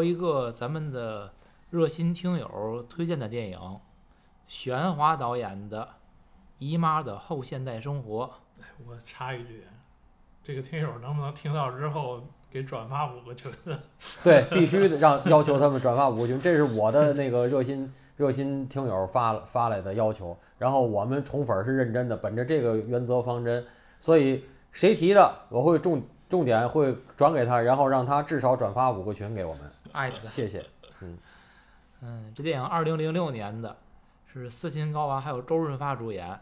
有一个咱们的热心听友推荐的电影，玄华导演的《姨妈的后现代生活》。哎，我插一句，这个听友能不能听到之后给转发五个群？对，必须得让要求他们转发五个群，这是我的那个热心热心听友发发来的要求。然后我们宠粉是认真的，本着这个原则方针，所以谁提的，我会重重点会转给他，然后让他至少转发五个群给我们。艾特他。谢谢。嗯，这电影二零零六年的，是斯琴高娃还有周润发主演。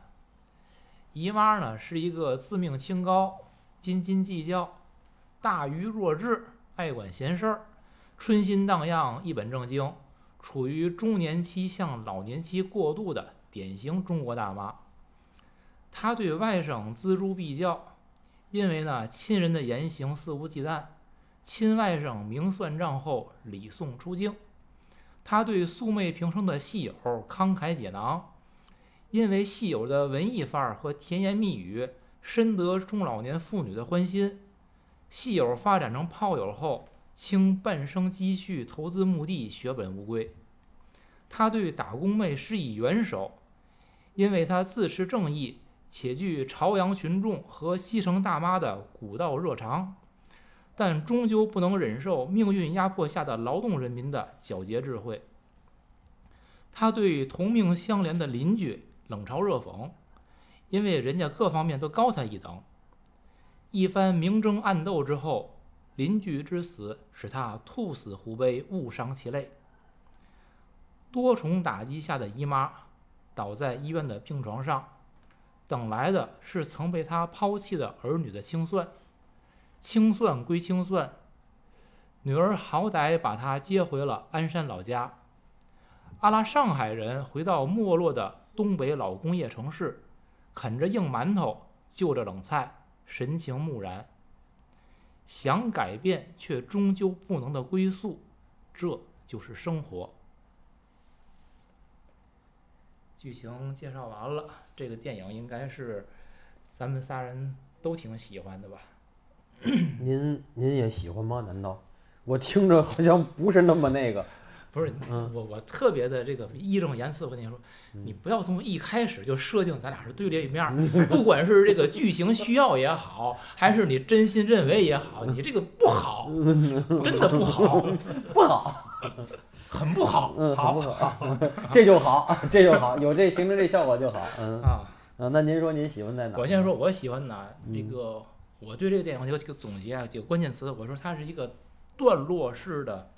姨妈呢是一个自命清高、斤斤计较、大愚弱智、爱管闲事儿、春心荡漾、一本正经，处于中年期向老年期过渡的典型中国大妈。她对外甥锱铢必较，因为呢亲人的言行肆无忌惮，亲外甥明算账后礼送出京。他对素昧平生的戏友慷慨解囊，因为戏友的文艺范儿和甜言蜜语深得中老年妇女的欢心。戏友发展成炮友后，倾半生积蓄投资墓地，血本无归。他对打工妹施以援手，因为他自持正义，且具朝阳群众和西城大妈的古道热肠。但终究不能忍受命运压迫下的劳动人民的皎洁智慧。他对同命相连的邻居冷嘲热讽，因为人家各方面都高他一等。一番明争暗斗之后，邻居之死使他兔死狐悲，误伤其类。多重打击下的姨妈倒在医院的病床上，等来的是曾被他抛弃的儿女的清算。清算归清算，女儿好歹把他接回了鞍山老家。阿拉上海人回到没落的东北老工业城市，啃着硬馒头，就着冷菜，神情木然。想改变却终究不能的归宿，这就是生活。剧情介绍完了，这个电影应该是咱们仨人都挺喜欢的吧？您您也喜欢吗？难道我听着好像不是那么那个？不是，嗯我我特别的这个义正言辞，我跟你说，你不要从一开始就设定咱俩是对立面儿，不管是这个剧情需要也好，还是你真心认为也好，你这个不好，真的不好，不好，很不好，嗯，好不好，这就好，这就好，有这形成这效果就好。嗯啊。啊，那您说您喜欢在哪儿？我先说我喜欢哪这嗯个，我对这个电影有几个总结啊，几个关键词，我说它是一个段落式的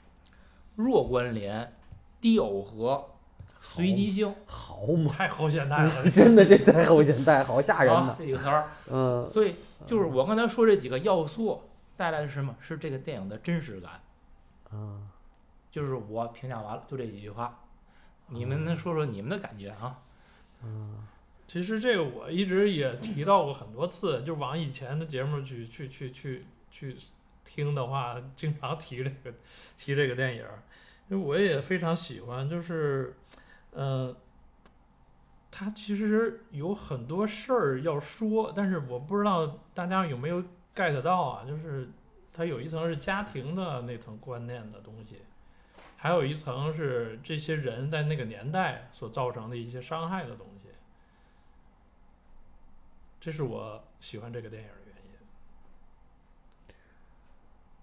弱关联、低耦合、随机性。好嘛，太后现代了，真的这太后现代，好吓人啊，。这几个词儿，嗯所以就是我刚才说这几个要素带来的是什么？是这个电影的真实感。嗯，就是我评价完了，就这几句话，你们能说说你们的感觉啊？其实这个我一直也提到过很多次，就往以前的节目去去去去去听的话，经常提这个提这个电影，因为我也非常喜欢，就是，呃，他其实有很多事儿要说，但是我不知道大家有没有 get 到啊，就是他有一层是家庭的那层观念的东西。还有一层是这些人在那个年代所造成的一些伤害的东西，这是我喜欢这个电影的原因。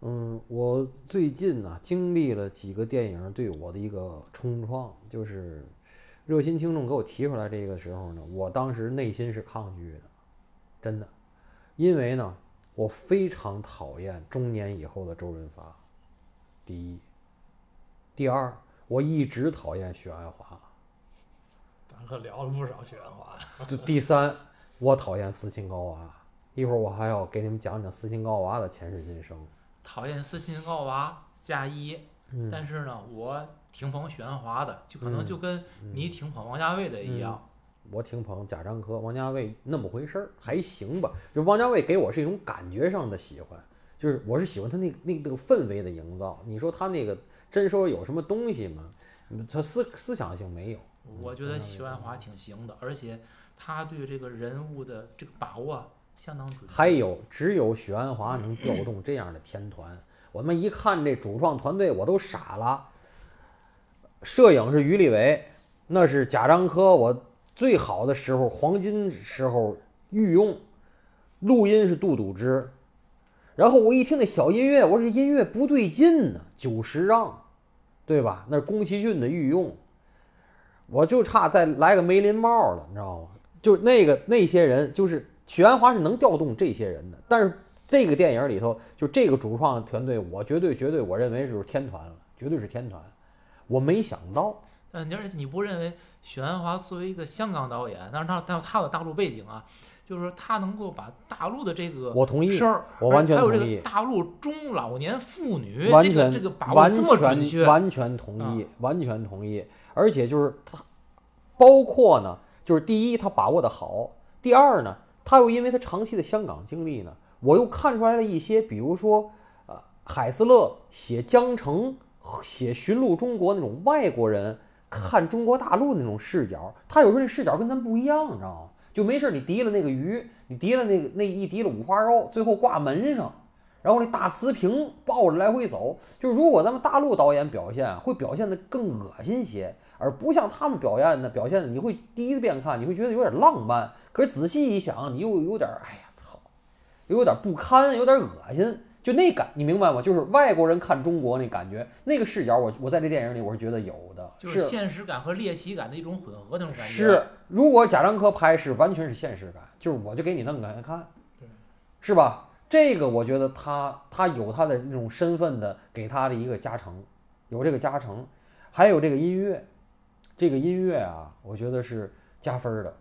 嗯，我最近呢、经历了几个电影对我的一个冲撞，就是热心听众给我提出来这个时候呢，我当时内心是抗拒的，真的，因为呢，我非常讨厌中年以后的周润发，第一，第二，我一直讨厌许鞍华，咱可聊了不少许鞍华，这第三，我讨厌斯琴高娃。一会儿我还要给你们讲讲斯琴高娃的前世今生。讨厌斯琴高娃加一，嗯，但是呢，我挺捧许鞍华的，就可能嗯就跟你挺捧王家卫的一样。我挺捧贾樟柯、王家卫那么回事儿，还行吧。就王家卫给我是一种感觉上的喜欢，就是我是喜欢他那那那个氛围的营造。你说他那个真说有什么东西吗？嗯他思思想性没有。我觉得许鞍华挺行的，而且他对这个人物的这个把握相当准。还有，只有许鞍华能调动这样的天团，我们一看这主创团队，我都傻了。摄影是于立伟，那是贾樟柯，我最好的时候、黄金时候御用。录音是杜笃之，然后我一听那小音乐，我说这音乐不对劲呢，九十让，对吧？那是宫崎骏的御用，我就差再来个梅林茂了，你知道吗？就那个那些人，就是许鞍华是能调动这些人的，但是这个电影里头，就这个主创团队，我绝对绝对，我认为就是天团了，绝对是天团。我没想到，嗯你而且你不认为许鞍华作为一个香港导演，但是他他有大陆背景啊，就是说他能够把大陆的这个我同意事，儿，我完全还有这同意个大陆中老年妇女完全这个这个把握完这么准全确，完全同意，完全同意。而且就是他，包括呢，就是第一他把握的好，第二呢，他又因为他长期的香港经历呢，我又看出来了一些，比如说呃，海斯勒写江城、写寻路中国那种外国人看中国大陆那种视角，他有时候那视角跟咱不一样，你知道吗？就没事你提了那个鱼，你提了那个那一提了五花肉，最后挂门上。然后那大瓷瓶抱着来回走，就是如果咱们大陆导演表现，会表现得更恶心些，而不像他们表演的表现的，你会第一遍看你会觉得有点浪漫，可是仔细一想，你又有点哎呀操，又有点不堪，有点恶心，就那感你明白吗？就是外国人看中国那感觉，那个视角我我在这电影里我是觉得有的，就是现实感和猎奇感的一种混合那种感觉。是，如果贾樟柯拍是完全是现实感，就是我就给你弄给他看对，是吧？这个我觉得他他有他的那种身份的给他的一个加成，有这个加成，还有这个音乐，这个音乐啊，我觉得是加分的。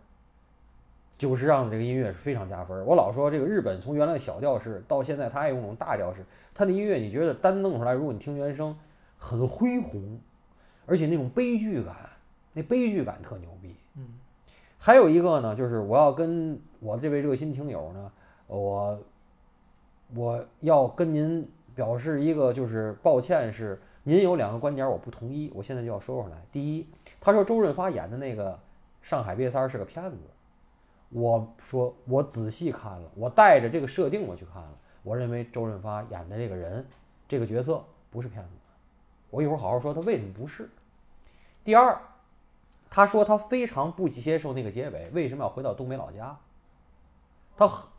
久石让这个音乐是非常加分。我老说这个日本从原来的小调式到现在，他爱用那种大调式，他的音乐你觉得单弄出来，如果你听原声，很恢宏，而且那种悲剧感，那悲剧感特牛逼。嗯，还有一个呢，就是我要跟我这位热心听友呢，我我要跟您表示一个就是抱歉，是您有两个观点我不同意，我现在就要说出来。第一，他说周润发演的那个《上海瘪三》是个骗子，我说我仔细看了，我带着这个设定我去看了，我认为周润发演的这个人这个角色不是骗子，我一会儿好好说他为什么不是。第二，他说他非常不接受那个结尾，为什么要回到东北老家？他很，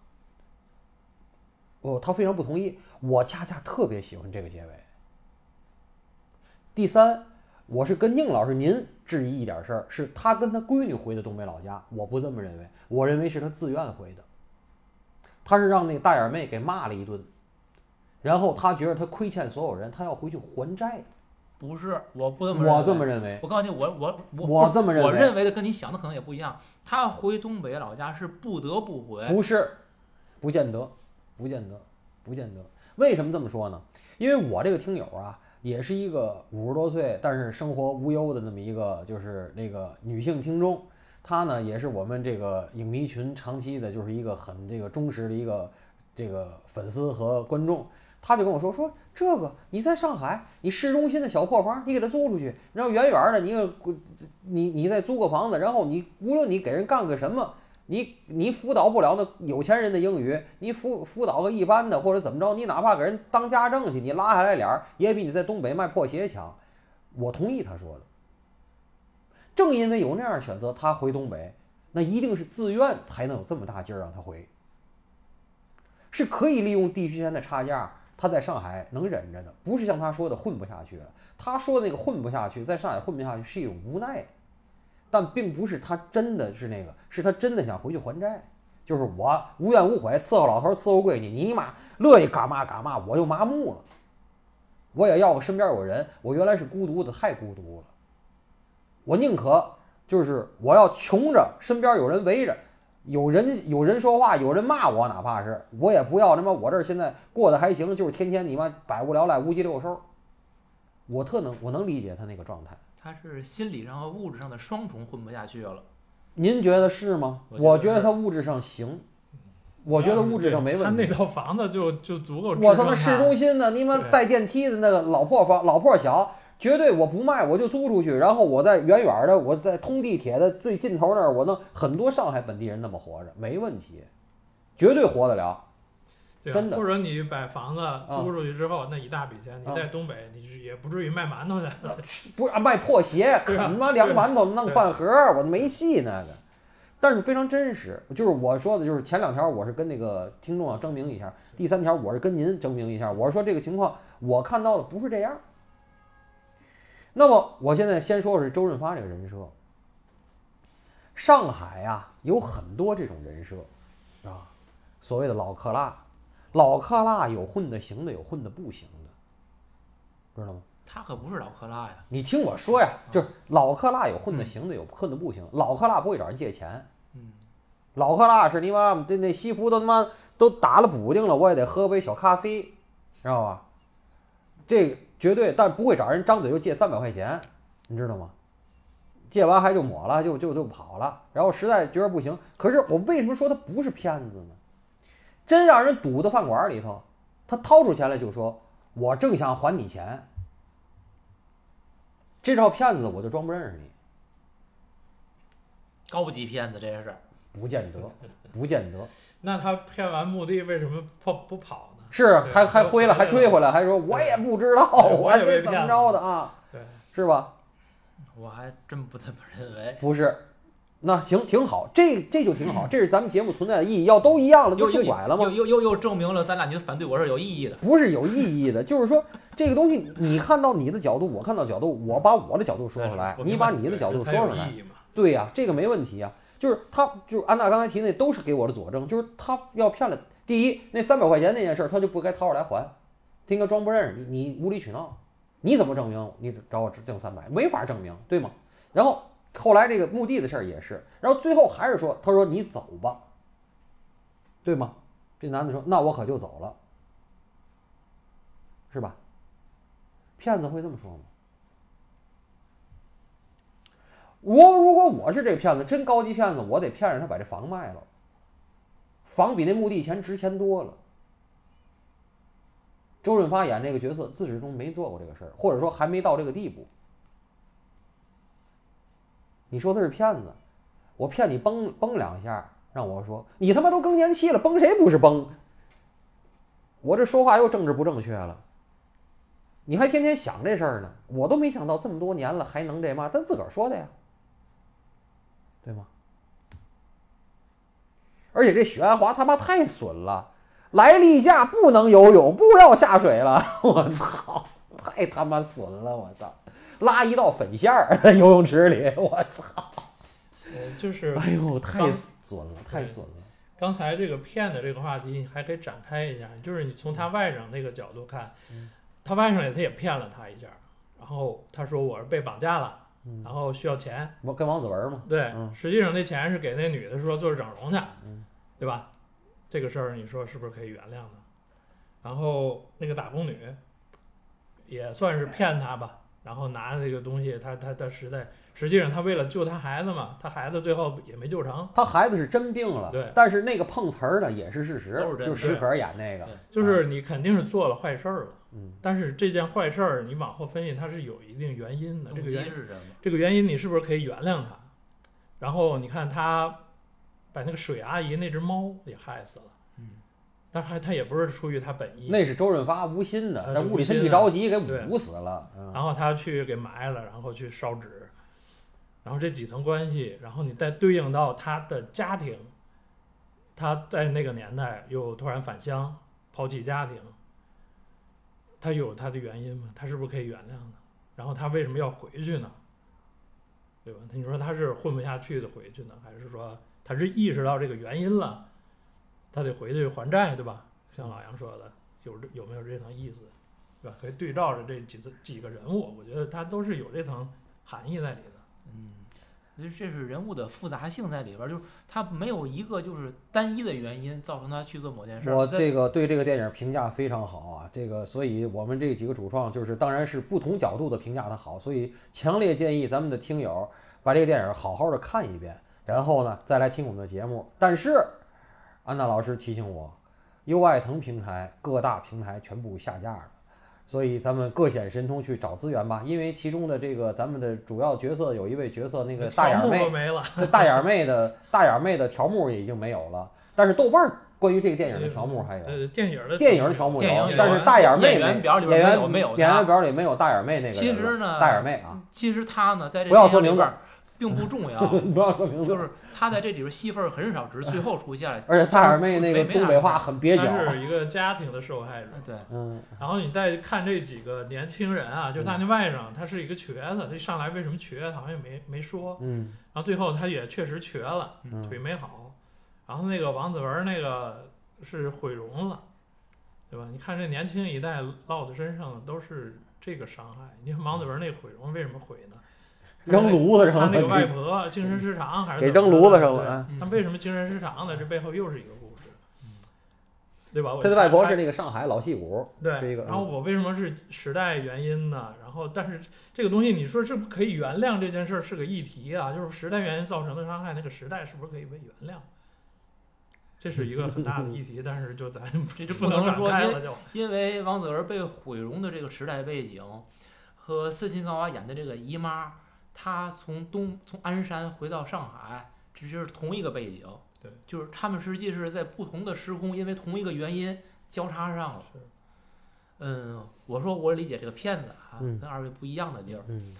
哦，他非常不同意。我恰恰特别喜欢这个结尾。第三，我是跟宁老师您质疑一点事儿，是他跟他闺女回的东北老家，我不这么认为，我认为是他自愿回的。他是让那个大眼妹给骂了一顿，然后他觉得他亏欠所有人，他要回去还债。不是，我不这么认为。我这么认为，我告诉你，我我我我这么认为我认为的跟你想的可能也不一样。他回东北老家是不得不回，不是，不见得，不见得，不见得。为什么这么说呢？因为我这个听友啊，也是一个五十多岁但是生活无忧的那么一个，就是那个女性听众。她呢，也是我们这个影迷群长期的，就是一个很这个忠实的一个这个粉丝和观众。她就跟我说说这个你在上海，你市中心的小破房，你给他租出去，然后远远的你你你再租个房子，然后你无论你给人干个什么，你你辅导不了那有钱人的英语，你辅辅导个一般的或者怎么着，你哪怕给人当家政去，你拉下来脸儿也比你在东北卖破鞋强。我同意他说的。正因为有那样选择，他回东北，那一定是自愿才能有这么大劲儿让他回，是可以利用地区间的差价。他在上海能忍着的，不是像他说的混不下去了。他说的那个混不下去，在上海混不下去是一种无奈，但并不是他真的是那个，是他真的想回去还债。就是我无怨无悔伺候老头伺候闺女，你妈乐意干嘛干嘛，我就麻木了。我也要个身边有人，我原来是孤独的，太孤独了。我宁可就是我要穷着，身边有人围着。有人有人说话，有人骂我，哪怕是我也不要他妈我这现在过得还行，就是天天你妈百无聊赖、无鸡六兽。我特能我能理解他那个状态。他是心理上和物质上的双重混不下去了。您觉得是吗？我我觉觉得他物质上行，我觉得物质上没问题他那题。套房子就就足够我操，撑那市中心的，你妈带电梯的那个老破房、老破小，绝对我不卖，我就租出去，然后我在远远的，我在通地铁的最尽头那儿，我能很多上海本地人那么活着，没问题，绝对活得了。对真的或者你把房子租出去之后，那一大笔钱，啊你在东北，你是也不至于卖馒头去了。不是啊卖破鞋，啃他妈凉馒头弄饭盒我都没戏那个。但是非常真实，就是我说的，就是前两条我是跟那个听众要证明一下，第三条我是跟您证明一下，我是说这个情况我看到的不是这样。那么我现在先说的是周润发这个人设。上海啊有很多这种人设啊，所谓的老克拉，老克拉有混的行的，有混的不行的，知道吗？他可不是老克拉呀，你听我说呀，就是老克拉有混的行的，有混的不行。老克拉不会找人借钱，嗯，老克拉是你妈这那西服都他妈都打了补丁了，我也得喝杯小咖啡，知道吧？这个绝对，但不会找人张嘴就借三百块钱，你知道吗？借完还就抹了，就就就跑了。然后实在觉得不行，可是我为什么说他不是骗子呢？真让人堵到饭馆里头，他掏出钱来就说：“我正想还你钱。”这招骗子我就装不认识你，高级骗子这是。不见得，不见得。那他骗完墓地为什么不不跑呢？是还还回了，还追回来，还说我也不知道，我我也被这怎么着的啊？对，是吧？我还真不这么认为。不是，那行挺好，这这就挺好，这是咱们节目存在的意义。要都一样了，就又又顺拐了吗又？又又又证明了咱俩您反对我是有意义的。不是有意义的，就是说这个东西，你看到你的角度，我看到角度，我把我的角度说出来，你把你的角度说出来？对呀、这个没问题呀、就是他，就是安娜刚才提那都是给我的佐证，就是他要骗了。第一，那三百块钱那件事儿，他就不该掏出来还，他应该装不认识你，你无理取闹，你怎么证明你找我挣三百？没法证明，对吗？然后后来这个墓地的事儿也是，然后最后还是说，他说你走吧，对吗？这男的说，那我可就走了，是吧？骗子会这么说吗？我如果我是这骗子，真高级骗子，我得骗着他把这房卖了，房比那墓地钱值钱多了。周润发演这个角色自始至终没做过这个事儿，或者说还没到这个地步。你说他是骗子，我骗你崩崩两下，让我说你他妈都更年期了，崩谁不是崩？我这说话又政治不正确了。你还天天想这事儿呢，我都没想到这么多年了还能这嘛？他自个儿说的呀，对吗？而且这许鞍华他妈太损了，来例假不能游泳，不要下水了，我操，太他妈损了，我操，拉一道粉线儿在游泳池里，我操，呃，就是哎呦，太损了，太损了，刚才这个骗的这个话题还可以展开一下，就是你从他外甥那个角度看，嗯他外甥也他也骗了他一下，然后他说我是被绑架了，嗯然后需要钱，我跟王子文嘛，对，嗯实际上那钱是给那女的说做整容去，嗯对吧？这个事儿你说是不是可以原谅呢？然后那个打工女也算是骗他吧，然后拿这个东西，他他他实在，实际上他为了救他孩子嘛，他孩子最后也没救成，他孩子是真病了，对但是那个碰瓷儿呢也是事实，都是真的就是石可演那个，对就是你肯定是做了坏事儿了。嗯，但是这件坏事儿，你往后分析，它是有一定原因的。这个原因是什么？这个原因，你是不是可以原谅他？然后你看他把那个水阿姨那只猫也害死了，嗯，但是还他也不是出于他本意，那是周润发无心的，呃在屋里他一着急给捂死了，嗯然后他去给埋了，然后去烧纸，然后这几层关系，然后你再对应到他的家庭，他在那个年代又突然返乡，抛弃家庭，他有他的原因吗？他是不是可以原谅呢？然后他为什么要回去呢？对吧？你说他是混不下去的回去呢，还是说他是意识到这个原因了，他得回去还债，对吧？像老杨说的，有这有没有这层意思？对吧？可以对照着这几次几个人物，我觉得他都是有这层含义在里的。嗯，所以这是人物的复杂性在里边儿，就是他没有一个就是单一的原因造成他去做某件事儿。我这个对这个电影评价非常好啊，这个所以我们这几个主创就是当然是不同角度的评价它好，所以强烈建议咱们的听友把这个电影好好的看一遍，然后呢再来听我们的节目。但是安娜老师提醒我，优爱腾平台各大平台全部下架了。所以咱们各显神通去找资源吧，因为其中的这个咱们的主要角色有一位角色，那个大眼妹大眼妹的大眼妹的条目也已经没有了，但是豆瓣儿关于这个电影的条目还有呃，电影的电影的条目有，但是大眼妹演员表里边演员没有演员表里没有大眼妹那个人。其实呢大眼妹啊，其实他呢，在这不要说名字电影里边儿并不重要，不要说名字。就是他在这里边戏份儿很少，只是最后出现了。而且大眼妹那个没东北话很蹩脚。他是一个家庭的受害者。对，嗯然后你再看这几个年轻人啊，就是他那外甥，他是一个瘸子，这上来为什么瘸，好像也没没说。嗯然后最后他也确实瘸了，嗯腿没好。然后那个王子文那个是毁容了，对吧？你看这年轻一代落在身上的都是这个伤害。你看王子文那毁容为什么毁呢？扔炉子他上那个外了，婆精神失常还是给扔炉子上对了。嗯他为什么精神失常呢？这背后又是一个故事，对吧？我他的外婆是那个上海老戏骨，是一对，然后我为什么是时代原因呢？然后，但是这个东西，你说是不是可以原谅这件事儿是个议题啊？就是时代原因造成的伤害，那个时代是不是可以被原谅？这是一个很大的议题，但是就咱这就不能说因开了就。因为王子文被毁容的这个时代背景，和斯琴高娃演的这个姨妈，她从东从鞍山回到上海，这就是同一个背景。对，就是他们实际是在不同的时空，因为同一个原因交叉上了。是嗯，我说我理解这个片子啊，嗯跟二位不一样的地儿。嗯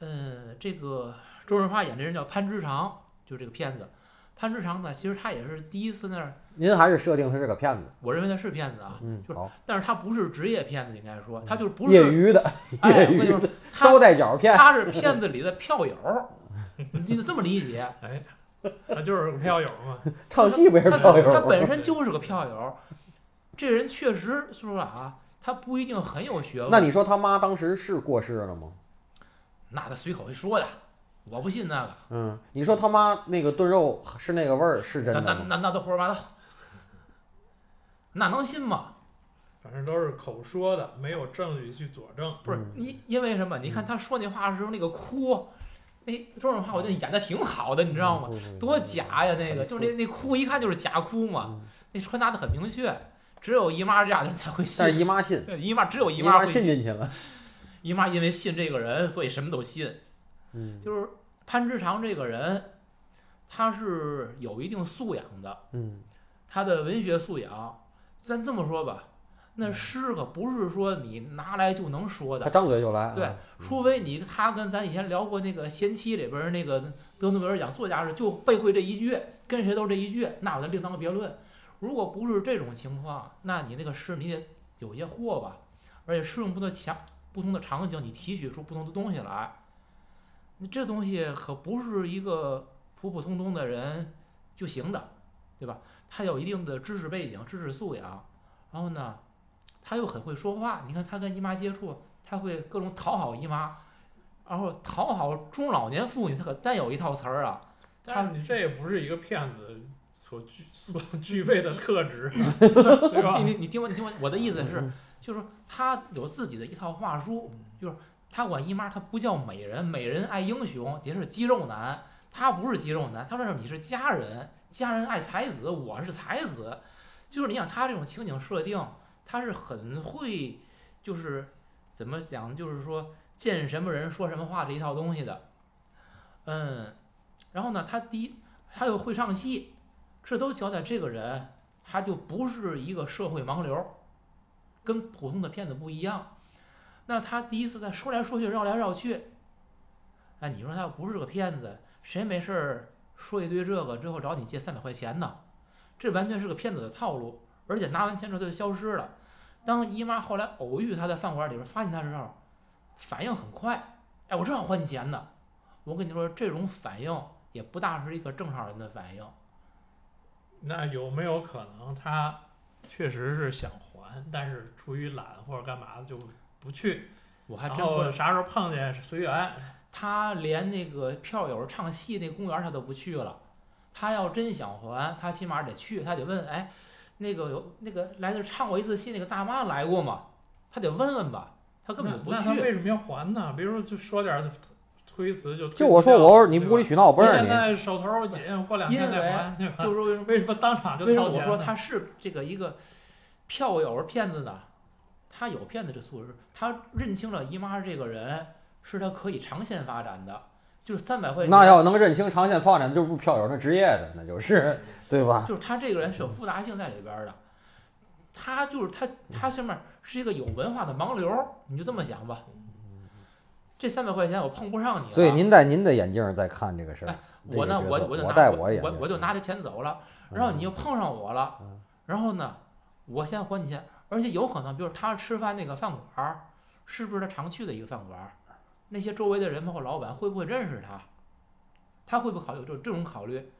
嗯，这个周润发演这人叫潘之常，就这个骗子。潘之常呢，其实他也是第一次那儿，您还是设定他是个骗子，我认为他是骗子啊，嗯，就是好，但是他不是职业骗子，应该说他就是不是业余的，哎，业余我跟你说，捎带脚骗，他是骗子里的票友，你得这么理解。哎，他就是个票友嘛。唱戏不也是他票友？他本身就是个票友，这人确实说实话啊，他不一定很有学问。那你说他妈当时是过世了吗？那他随口一说的，我不信那个，嗯，你说他妈那个炖肉是那个味儿是真的吗？那那那都胡说八道，那能信吗？反正都是口说的，没有证据去佐证。不是嗯你，因为什么？你看他说那话的时候那个哭，那周润发我觉得演的挺好的，你知道吗？嗯？多假呀，那个就是那那哭一看就是假哭嘛，嗯那传达的很明确，只有姨妈这样的人才会信但。是姨妈信，姨妈只有姨姨妈会信进去了。姨妈因为信这个人，所以什么都信。嗯就是潘之常这个人，他是有一定素养的，嗯他的文学素养，咱这么说吧，那嗯诗可不是说你拿来就能说的，他张嘴就来。对啊，除非你他跟咱以前聊过那个《贤妻》里边儿那个德诺贝尔奖作家是就背会这一句，跟谁都这一句，那我再另当别论。如果不是这种情况，那你那个诗你得有些货吧，而且适用不同的场不同的场景，你提取出不同的东西来。你这东西可不是一个普普通通的人就行的，对吧？他有一定的知识背景、知识素养，然后呢，他又很会说话。你看他跟姨妈接触，他会各种讨好姨妈，然后讨好中老年妇女，他可单有一套词儿啊。但是你这也不是一个骗子所具所具备的特质，对吧你？你你听我你听我我的意思是，嗯就是说他有自己的一套话术，就是他管姨妈，他不叫美人，美人爱英雄，也是肌肉男。他不是肌肉男，他说你是家人，家人爱才子，我是才子。就是你想他这种情景设定，他是很会，就是怎么讲，就是说见什么人说什么话这一套东西的。嗯，然后呢，他第一他又会唱戏，这都交代这个人他就不是一个社会盲流，跟普通的骗子不一样。那他第一次在说来说去绕来绕去，哎，你说他不是个骗子，谁没事儿说一堆这个之后找你借三百块钱呢？这完全是个骗子的套路，而且拿完钱之后他就消失了。当姨妈后来偶遇他在饭馆里边发现他时候，反应很快，哎，我正要还你钱呢。我跟你说，这种反应也不大是一个正常人的反应。那有没有可能他确实是想还，但是出于懒或者干嘛的就不去？我还然真啥时候碰见随缘。他连那个票友唱戏那公园他都不去了。他要真想还，他起码得去，他得问，哎，那个有那个来这唱过一次戏那个大妈来过吗？他得问问吧，他根本就不那那他为。什么要还呢？比如说就说点推辞就推就我说我你无理取闹，我不是你。现在手头紧，过两天再还，对吧？就是说为什么为什么当场就为什么我？说他是这个一个票友骗子呢？他有骗子这素质，他认清了姨妈这个人是他可以长线发展的。就是三百块钱。那要能认清长线发展，就不是票友，那职业的，那就是对吧？就是他这个人是有复杂性在里边的，他就是他他下面是一个有文化的盲流，你就这么想吧。这三百块钱我碰不上你了，所以您戴您的眼镜儿在看这个事儿哎。我呢，我我我就拿我我我就拿着钱走了，然后你又碰上我了嗯，然后呢，我先还你钱，而且有可能，比如他吃饭那个饭馆儿，是不是他常去的一个饭馆儿？那些周围的人包括老板会不会认识他？他会不会考虑这这种考虑？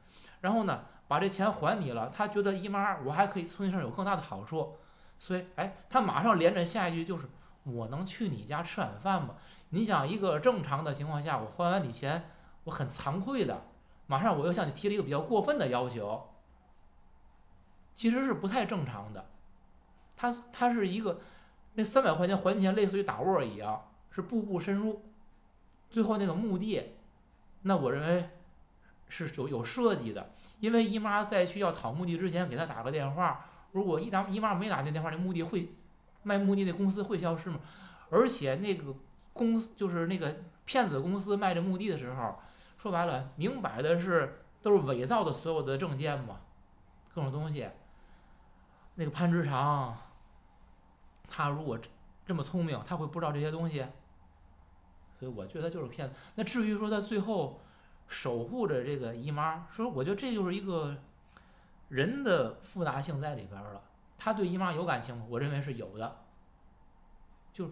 然后呢，把这钱还你了，他觉得姨妈我还可以从你身上有更大的好处，所以哎，他马上连着下一句就是我能去你家吃晚饭吗？你想一个正常的情况下，我还完你钱，我很惭愧的，马上我又向你提了一个比较过分的要求，其实是不太正常的。他他是一个那三百块钱还钱，类似于打窝儿一样，是步步深入，最后那个墓地，那我认为是有有设计的。因为姨妈在去要讨墓地之前给他打个电话，如果一打姨妈没打那电话，那墓地会卖墓地那公司会消失吗？而且那个公司就是那个骗子公司卖这墓地的时候，说白了，明摆的是都是伪造的所有的证件嘛，各种东西。那个潘之常，他如果这么聪明，他会不知道这些东西。所以我觉得他就是骗子。那至于说他最后守护着这个姨妈，说我觉得这就是一个人的复杂性在里边了。他对姨妈有感情吗？我认为是有的。就是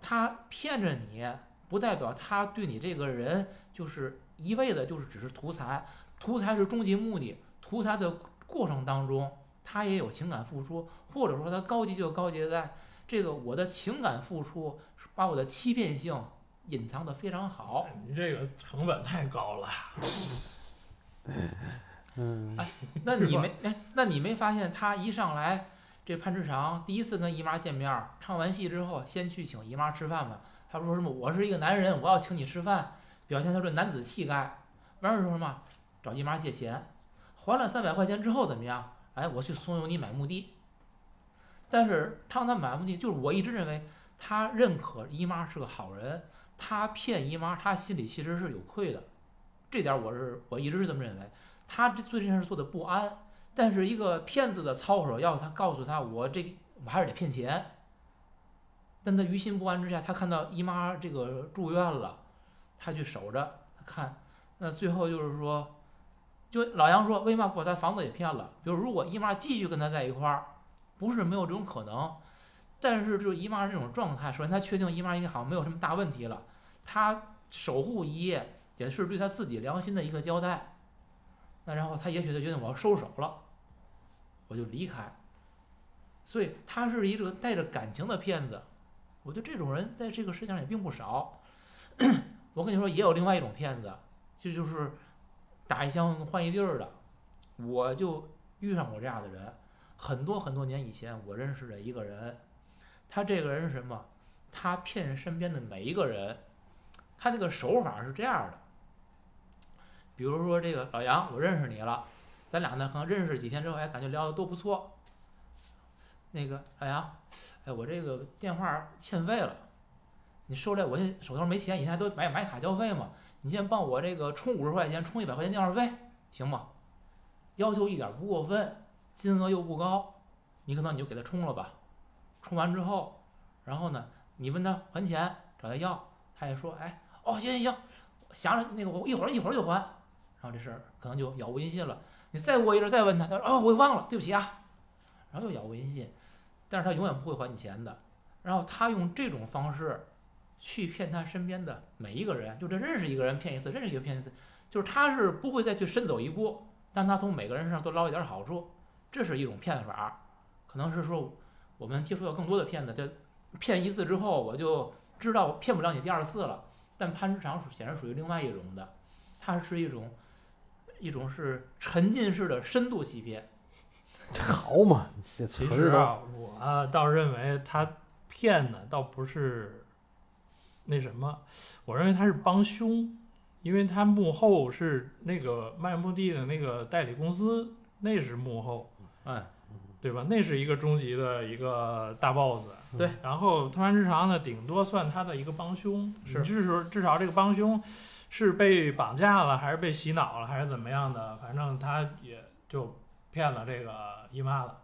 他骗着你，不代表他对你这个人就是一味的就是只是图财，图财是终极目的，图财的过程当中，他也有情感付出，或者说他高级就高级在这个我的情感付出，把我的欺骗性隐藏的非常好。你这个成本太高了。嗯，那你没哎，那你没发现他一上来，这潘志长第一次跟姨妈见面儿，唱完戏之后，先去请姨妈吃饭嘛。他说什么？我是一个男人，我要请你吃饭，表现他这男子气概。完事儿说什么？找姨妈借钱，还了三百块钱之后怎么样？哎，我去怂恿你买墓地。但是他让他买墓地，就是我一直认为他认可姨妈是个好人，他骗姨妈，他心里其实是有愧的。这点我是我一直是这么认为。他这做这件事做的不安，但是一个骗子的操守要他告诉他，我这我还是得骗钱。但他于心不安之下，他看到姨妈这个住院了，他去守着，他看，那最后就是说，就老杨说，为嘛不把他房子也骗了？比如如果姨妈继续跟他在一块儿，不是没有这种可能，但是就姨妈这种状态，首先他确定姨妈应该好像没有什么大问题了，他守护一夜也是对他自己良心的一个交代。那然后他也许他决定我要收手了，我就离开。所以他是一个带着感情的骗子，我觉得这种人在这个世界上也并不少。我跟你说，也有另外一种骗子，这就是打一枪换一地儿的。我就遇上过这样的人，很多很多年以前我认识的一个人，他这个人是什么？他骗身边的每一个人，他那个手法是这样的。比如说这个老杨，我认识你了，咱俩呢可能认识几天之后，哎，感觉聊的都不错。那个老杨，哎，我这个电话欠费了，你收来，我现在手头没钱，以前都买买卡交费嘛，你先帮我这个充五十块钱，充一百块钱电话费，行吗？要求一点不过分，金额又不高，你可能你就给他充了吧。充完之后，然后呢，你问他还钱，找他要，他也说，哎，哦，行行行，想着那个我一会儿一会儿就还。然后这事儿可能就杳无音信了。你再过一阵再问他，他说：“哦，我忘了，对不起啊。”然后又杳无音信，但是他永远不会还你钱的。然后他用这种方式去骗他身边的每一个人，就这认识一个人骗一次，认识一个骗一次，就是他是不会再去深走一步，但他从每个人身上都捞一点好处，这是一种骗法。可能是说我们接触到更多的骗子，就骗一次之后，我就知道骗不了你第二次了。但潘之常显然属于另外一种的，它是一种。一种是沉浸式的深度欺骗，好嘛，这其实啊，我倒认为他骗的倒不是那什么，我认为他是帮凶，因为他幕后是那个卖墓地的那个代理公司，那是幕后，哎，对吧？那是一个终极的一个大 boss。对，然后突然之长呢，顶多算他的一个帮凶，是至少至少这个帮凶是被绑架了，还是被洗脑了，还是怎么样的？反正他也就骗了这个姨妈了。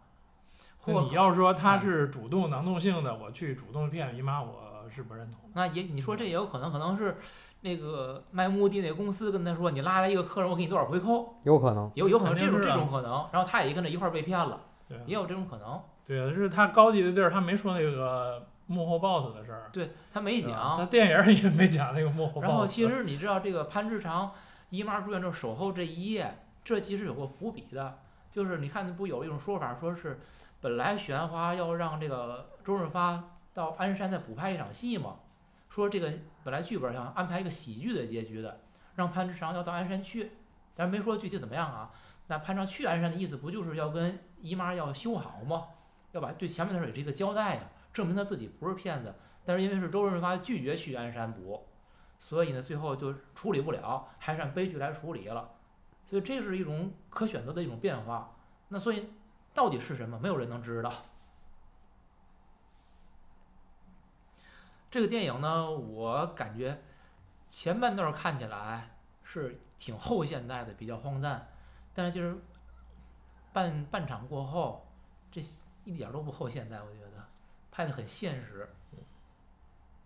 或你要说他是主动能动性的，我去主动骗姨妈，我是不认同。那也你说这也有可能，可能是那个卖墓地那公司跟他说，你拉来一个客人，我给你多少回扣，有可能。有有可能这种这种可能，然后他也跟着一块儿被骗了，对啊也有这种可能。对啊，是他高级的地儿，他没说那个幕后 boss 的事儿，对他没对吧他讲，电影儿也没讲那个幕后 boss。然后其实你知道这个潘志长姨妈住院之后守候这一夜，这其实有个伏笔的，就是你看不有一种说法，说是本来许鞍华要让这个周润发到鞍山再补拍一场戏嘛，说这个本来剧本想安排一个喜剧的结局的，让潘志长要到鞍山去，但是没说具体怎么样啊。那潘长去鞍山的意思不就是要跟姨妈要修好吗？要把对前面的事儿也是一个交代呀，证明他自己不是骗子。但是因为是周润发拒绝去鞍山补，所以呢，最后就处理不了，还是按悲剧来处理了。所以这是一种可选择的一种变化。那所以到底是什么，没有人能知道。这个电影呢，我感觉前半段看起来是挺后现代的，比较荒诞，但是就是半半场过后，这一点都不后现代，我觉得拍的很现实，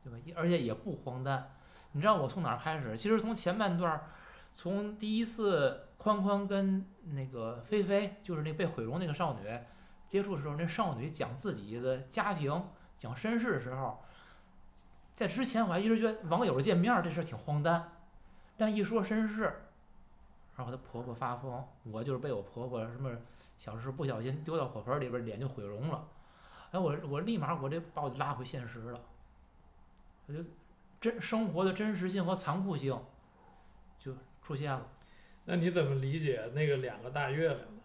对吧？而且也不荒诞。你知道我从哪儿开始？其实从前半段儿，从第一次宽宽跟那个菲菲，就是那被毁容那个少女接触的时候，那少女讲自己的家庭、讲身世的时候，在之前我还一直觉得网友见面儿这事儿挺荒诞，但一说身世，然后她婆婆发疯，我就是被我婆婆什么小时候不小心丢到火盆里边，脸就毁容了，哎，我我立马我这把我就拉回现实了，我就真生活的真实性和残酷性就出现了。那你怎么理解那个两个大月亮呢？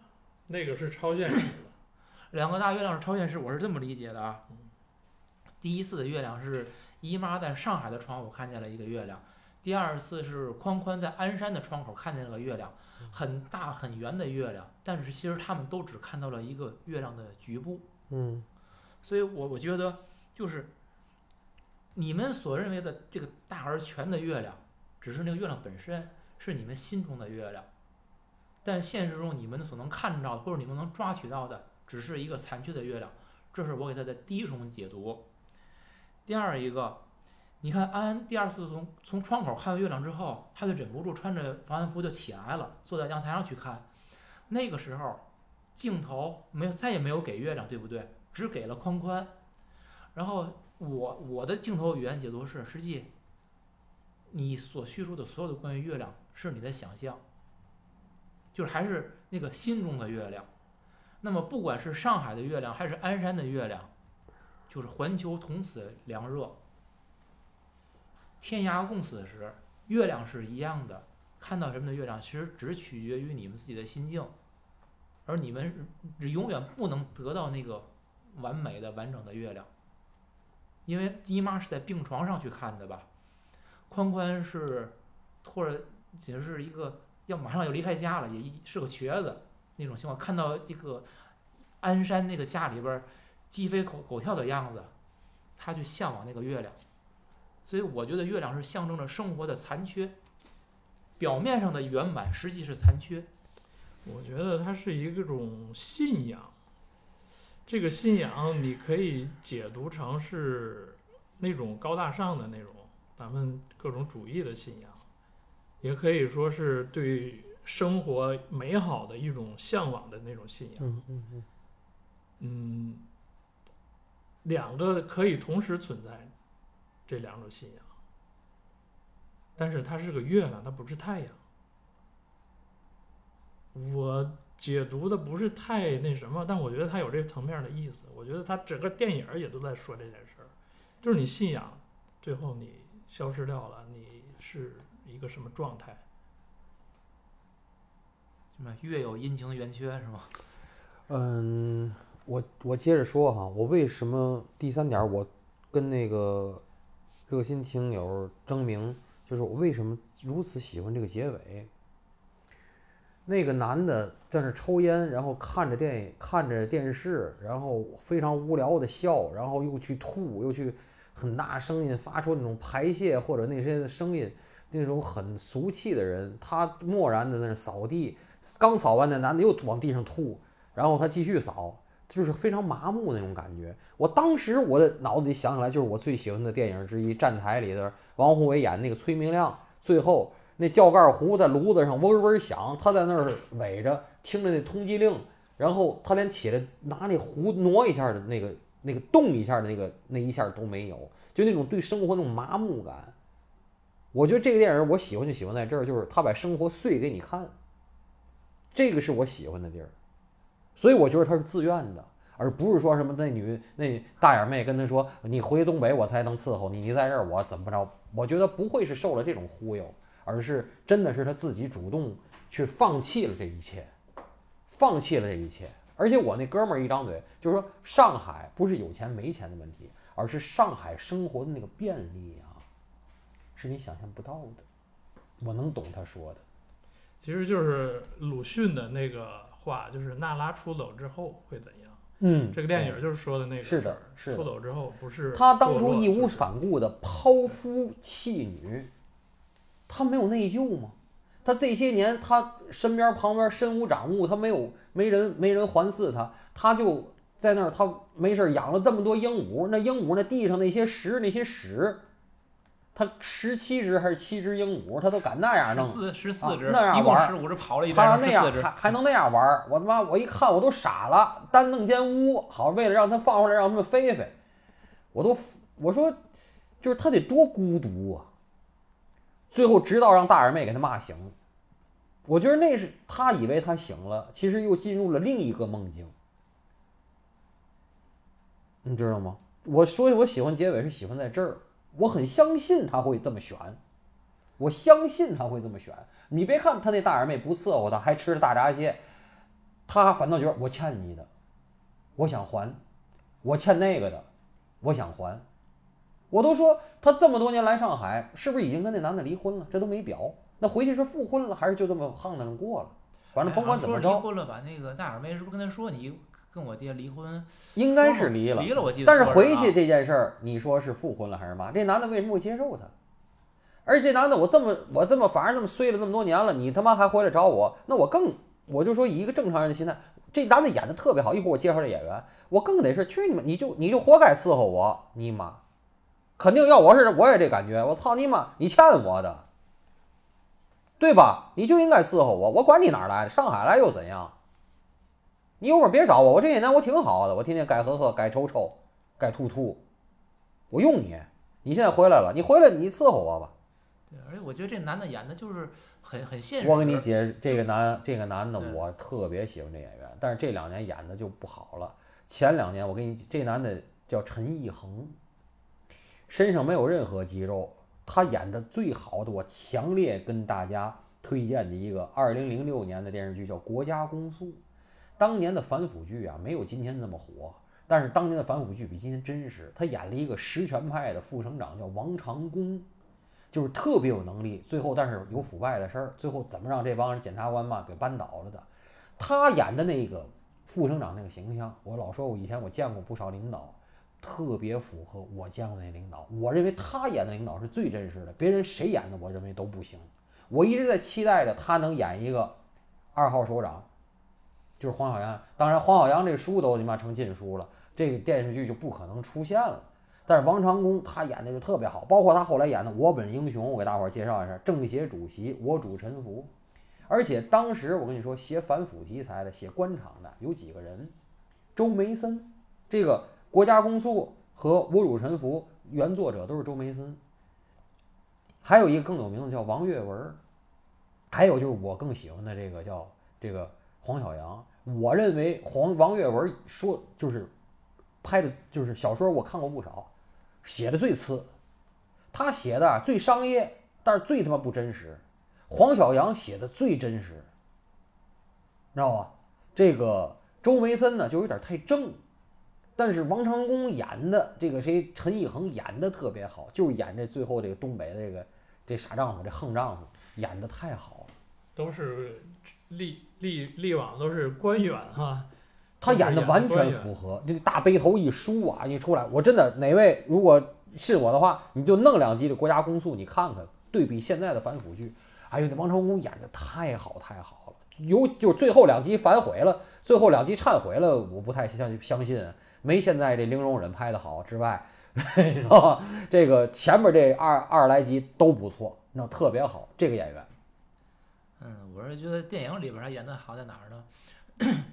那个是超现实的，两个大月亮是超现实，我是这么理解的啊。第一次的月亮是姨妈在上海的窗户看见了一个月亮，第二次是宽宽在鞍山的窗口看见了个月亮，很大很圆的月亮，但是其实他们都只看到了一个月亮的局部。嗯所以我我觉得就是你们所认为的这个大而全的月亮，只是那个月亮本身是你们心中的月亮，但现实中你们所能看到的或者你们能抓取到的，只是一个残缺的月亮。这是我给他的第一重解读。第二一个，你看安安第二次从从窗口看到月亮之后，他就忍不住穿着防寒服就起来了，坐在阳台上去看。那个时候，镜头没有再也没有给月亮，对不对？只给了宽宽。然后我我的镜头语言解读是，实际你所叙述的所有的关于月亮是你的想象，就是还是那个心中的月亮。那么不管是上海的月亮还是鞍山的月亮，就是环球同此凉热，天涯共此时，月亮是一样的。看到什么的月亮，其实只取决于你们自己的心境，而你们永远不能得到那个完美的、完整的月亮，因为姨妈是在病床上去看的吧，宽宽是拖着，只是一个要马上要离开家了，也一是个瘸子那种情况，看到这个鞍山那个家里边鸡飞狗狗跳的样子，他去向往那个月亮，所以我觉得月亮是象征着生活的残缺，表面上的圆满实际是残缺。我觉得它是一种信仰。这个信仰你可以解读成是那种高大上的那种咱们各种主义的信仰，也可以说是对生活美好的一种向往的那种信仰。嗯嗯嗯，嗯，两个可以同时存在，这两种信仰，但是它是个月亮，它不是太阳。我解读的不是太那什么，但我觉得它有这层面的意思。我觉得它整个电影儿也都在说这件事儿，就是你信仰，最后你消失掉了，你是一个什么状态？什么月有阴晴圆缺是吗？嗯，我我接着说哈，我为什么第三点我跟那个热心听友争鸣，就是我为什么如此喜欢这个结尾。那个男的在那抽烟，然后看着电影，看着电视，然后非常无聊的笑，然后又去吐，又去很大声音发出那种排泄或者那些声音，那种很俗气的人，他漠然的在那扫地，刚扫完那男的又往地上吐，然后他继续扫，就是非常麻木那种感觉。我当时我的脑子里想起来，就是我最喜欢的电影之一《站台》里的王宏伟演那个崔明亮，最后那叫盖壶在炉子上嗡嗡响，他在那儿围着听着那通缉令，然后他连起来拿那壶挪一下的那个那个动一下的那个那一下都没有，就那种对生活那种麻木感。我觉得这个电影我喜欢就喜欢在这儿，就是他把生活碎给你看，这个是我喜欢的地儿，所以我觉得他是自愿的，而不是说什么那女那大眼妹跟他说你回东北我才能伺候你，你在这儿我怎么着？我觉得不会是受了这种忽悠，而是真的是他自己主动去放弃了这一切，放弃了这一切。而且我那哥们儿一张嘴就是说上海不是有钱没钱的问题，而是上海生活的那个便利啊。是你想象不到的，我能懂他说的。其实就是鲁迅的那个话，就是娜拉出走之后会怎样？嗯这个电影就是说的那个是的是的出走之后不是他当初义无反顾的抛夫弃女，他没有内疚吗？他这些年他身边旁边身无长物，他没有没人没人环伺他，他就在那儿他没事儿养了这么多鹦鹉，那鹦鹉那地上那些屎那些屎，他十七只还是七只鹦鹉，他都敢那样弄。十四十啊四只，那样一共玩十五只，跑了一他要那样还。还能那样玩，我他妈我一看我都傻了，单弄间屋，好为了让他放回来让他们飞飞，我都我说就是他得多孤独啊。最后直到让大眼妹给他骂醒，我觉得那是他以为他醒了，其实又进入了另一个梦境，你知道吗？我说我喜欢结尾是喜欢在这儿，我很相信他会这么选，我相信他会这么选。你别看他那大眼妹不伺候他，还吃着大闸蟹，他反倒觉得我欠你的，我想还，我欠那个的，我想还。我都说他这么多年来上海，是不是已经跟那男的离婚了？这都没表。那回去是复婚了，还是就这么横着过了？反正甭管怎么着，离婚了吧？那个大眼妹是不是跟他说你跟我爹离婚？应该是离了。离了，我记得但是回去这件事儿，你说是复婚了还是嘛？这男的为什么会接受他？而且这男的，我这么我这么反正这么衰了这么多年了，你他妈还回来找我，那我更我就说以一个正常人的心态，这男的演的特别好，一会儿我介绍这演员，我更得是去你妈，你就你就活该伺候我，你妈，肯定要我是我也这感觉，我操你妈，你欠我的，对吧？你就应该伺候我，我管你哪儿来的，上海来又怎样？你一会儿别找我，我这些年我挺好的，我天天该喝喝，该抽抽，该吐吐，我用你。你现在回来了，你回来你伺候我吧。对，而且我觉得这男的演的就是很很现实。我给你解释这个男这个男的，我特别喜欢这演员，但是这两年演的就不好了。前两年我给你这男的叫陈意恒，身上没有任何肌肉，他演的最好的，我强烈跟大家推荐的一个二零零六年的电视剧叫《国家公诉》。当年的反腐剧啊，没有今天这么火，但是当年的反腐剧比今天真实。他演了一个实权派的副省长，叫王长工。就是特别有能力，最后但是有腐败的事儿，最后怎么让这帮人检察官嘛给扳倒了的？他演的那个副省长那个形象，我老说我以前我见过不少领导，特别符合我见过那领导。我认为他演的领导是最真实的，别人谁演的我认为都不行。我一直在期待着他能演一个二号首长，就是黄小阳。当然，黄小阳这书都他妈成禁书了，这个电视剧就不可能出现了。但是王长工他演的就特别好，包括他后来演的《我本英雄》，我给大伙儿介绍一下，政协主席我主沉浮。而且当时我跟你说，写反腐题材的、写官场的有几个人，周梅森，这个《国家公诉》和《我主沉浮》原作者都是周梅森。还有一个更有名的叫王跃文，还有就是我更喜欢的这个叫这个黄晓阳。我认为黄王岳文说就是拍的，就是小说我看过不少。写的最次，他写的最商业，但是最他妈不真实。黄小阳写的最真实，知道吧？这个周梅森呢就有点太正，但是王长工演的这个谁陈意恒演的特别好，就是演这最后这个东北的这个这傻丈夫这横丈夫演的太好了。都是历历历往都是官员哈，他演的完全符合，这个大背头一梳啊，一出来，我真的哪位如果是我的话，你就弄两集的《国家公诉》，你看看，对比现在的反腐剧，哎呦，那王成功演的太好太好了，有就最后两集反悔了，最后两集忏悔了，我不太相相信，没现在这零容忍拍的好之外，你知道吗？这个前面这二二十来集都不错，你知道特别好，这个演员。嗯，我是觉得电影里边他演的好在哪儿呢？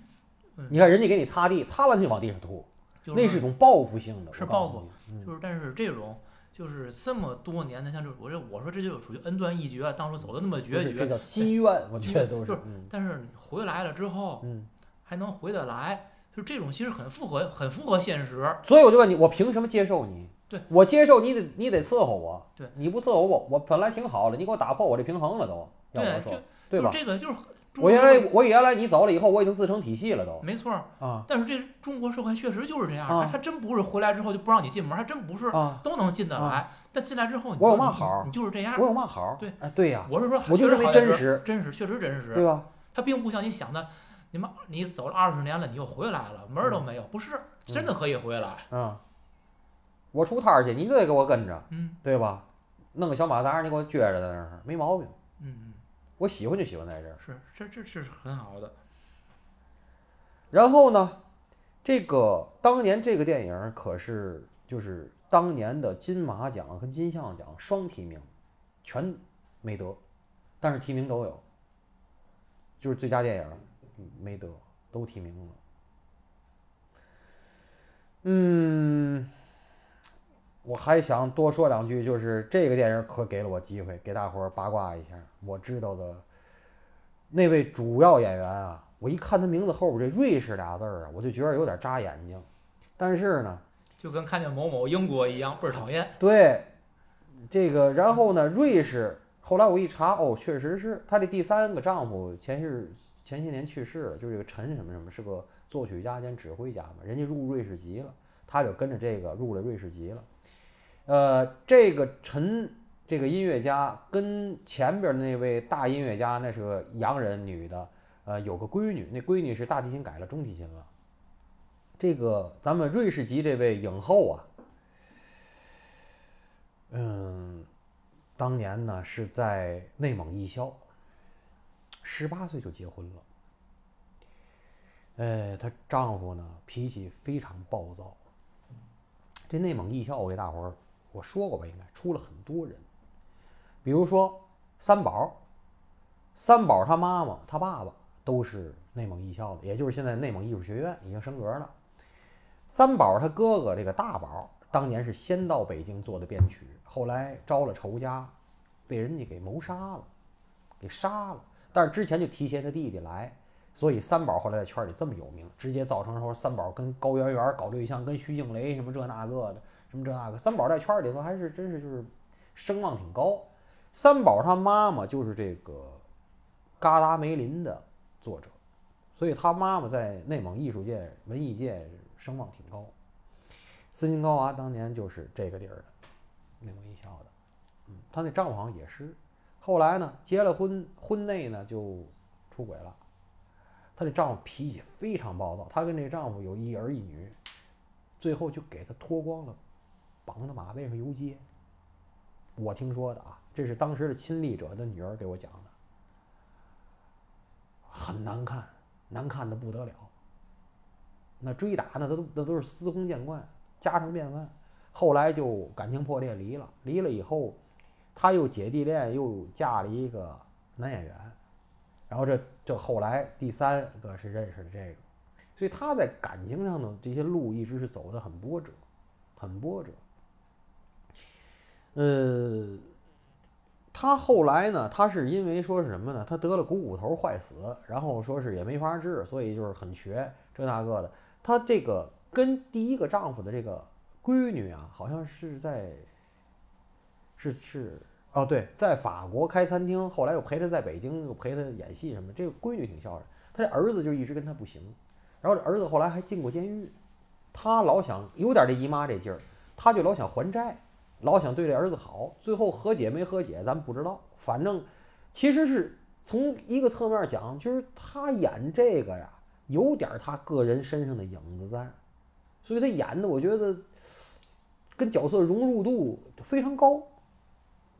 你看人家给你擦地，擦完就往地上吐，就是那是一种报复性的，是报复就是，但是这种就是这么多年的，像这我这我说这就属于恩断义绝，当初走的那么决绝，这叫积怨，我 觉得都就是嗯但是你回来了之后嗯。还能回得来，就这种其实很符合很符合现实。所以我就问你，我凭什么接受你？对我接受你得你得伺候我，对，你不伺候我，我本来挺好的，你给我打破我这平衡了都，要对，就，对吧？这个就是我原来我原来你走了以后，我已经自成体系了都没错儿，啊但是这中国社会确实就是这样，啊他他真不是回来之后就不让你进门，还真不是啊！都能进得啊来。但进来之后，你我有嘛好你就是这样我。有嘛好？对，哎，对呀，我是说，我就认为确实好在这儿真实，真实，确实真实。对吧？他并不像你想的，你妈你走了二十年了，你又回来了，门儿都没有，不是真的可以回来。嗯，我出摊儿去，你就得给我跟着，嗯对吧？弄个小马扎，你给我撅着在那儿，没毛病。我喜欢就喜欢在这儿。是这这这是很好的。然后呢，这个当年这个电影可是就是当年的金马奖和金像奖双提名，全没得，但是提名都有，就是最佳电影嗯没得，都提名了。嗯，我还想多说两句，就是这个电影可给了我机会，给大伙儿八卦一下，我知道的那位主要演员啊。我一看他名字后边这瑞士俩字儿啊，我就觉得有点扎眼睛。但是呢，就跟看见某某英国一样，倍儿讨厌。对这个，然后呢，瑞士后来我一查，哦，确实是她的第三个丈夫前些前些年去世了，就是这个陈什么什么，是个作曲家兼指挥家嘛，人家入瑞士籍了，他就跟着这个入了瑞士籍了。呃，这个陈这个音乐家跟前边那位大音乐家那是个洋人女的。呃，有个闺女，那闺女是大提琴改了中提琴了。这个咱们瑞士籍这位影后啊，嗯，当年呢是在内蒙艺校，十八岁就结婚了。呃，她丈夫呢脾气非常暴躁。这内蒙艺校，我给大伙儿我说过吧，应该出了很多人，比如说三宝，三宝他妈妈、他爸爸。都是内蒙艺校的，也就是现在内蒙艺术学院已经升格了。三宝他哥哥这个大宝当年是先到北京做的编曲，后来招了仇家，被人家给谋杀了，给杀了。但是之前就提携他弟弟来，所以三宝后来在圈里这么有名，直接造成说三宝跟高圆圆搞对象，跟徐静蕾什么这那个的，什么这那个。三宝在圈里头还是真是就是声望挺高。三宝他妈妈就是这个嘎达梅林的。作者，所以他妈妈在内蒙艺术界、文艺界声望挺高。斯琴高娃当年就是这个地儿的，内蒙艺校的。嗯，她那丈夫好像也是。后来呢，结了婚，婚内呢就出轨了。她这丈夫脾气非常暴躁，她跟这丈夫有一儿一女，最后就给她脱光了，绑到马背上游街。我听说的啊，这是当时的亲历者的女儿给我讲的。很难看，难看的不得了。那追打那都那都是司空见惯，家常便饭。后来就感情破裂离了，离了以后，他又姐弟恋，又嫁了一个男演员。然后这这后来第三个是认识的这个，所以他在感情上呢，这些路一直是走的很波折，很波折。呃。他后来呢？他是因为说是什么呢？他得了股骨头坏死，然后说是也没法治，所以就是很瘸，这那个的。他这个跟第一个丈夫的这个闺女啊，好像是在，是是哦对，在法国开餐厅，后来又陪他在北京，又陪他演戏什么。这个闺女挺孝顺，他这儿子就一直跟他不行，然后这儿子后来还进过监狱，他老想有点这姨妈这劲儿，他就老想还债。老想对这儿子好，最后和解没和解，咱不知道。反正，其实是从一个侧面讲，就是他演这个呀，有点他个人身上的影子在，所以他演的，我觉得跟角色融入度非常高，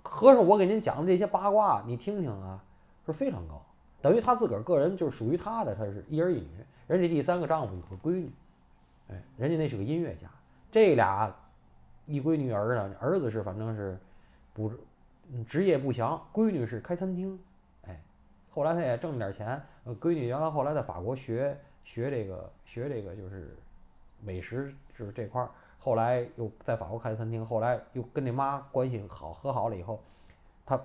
和尚，我给您讲的这些八卦，你听听啊，是非常高。等于他自个儿个人就是属于他的，他是一儿一女，人家第三个丈夫有个闺女，哎，人家那是个音乐家，这俩一闺女儿呢，儿子是反正是不职业不详，闺女是开餐厅，哎，后来他也挣点钱，呃，闺女原来后来在法国学学这个学这个就是美食就是这块儿，后来又在法国开餐厅，后来又跟那妈关系好和好了以后，他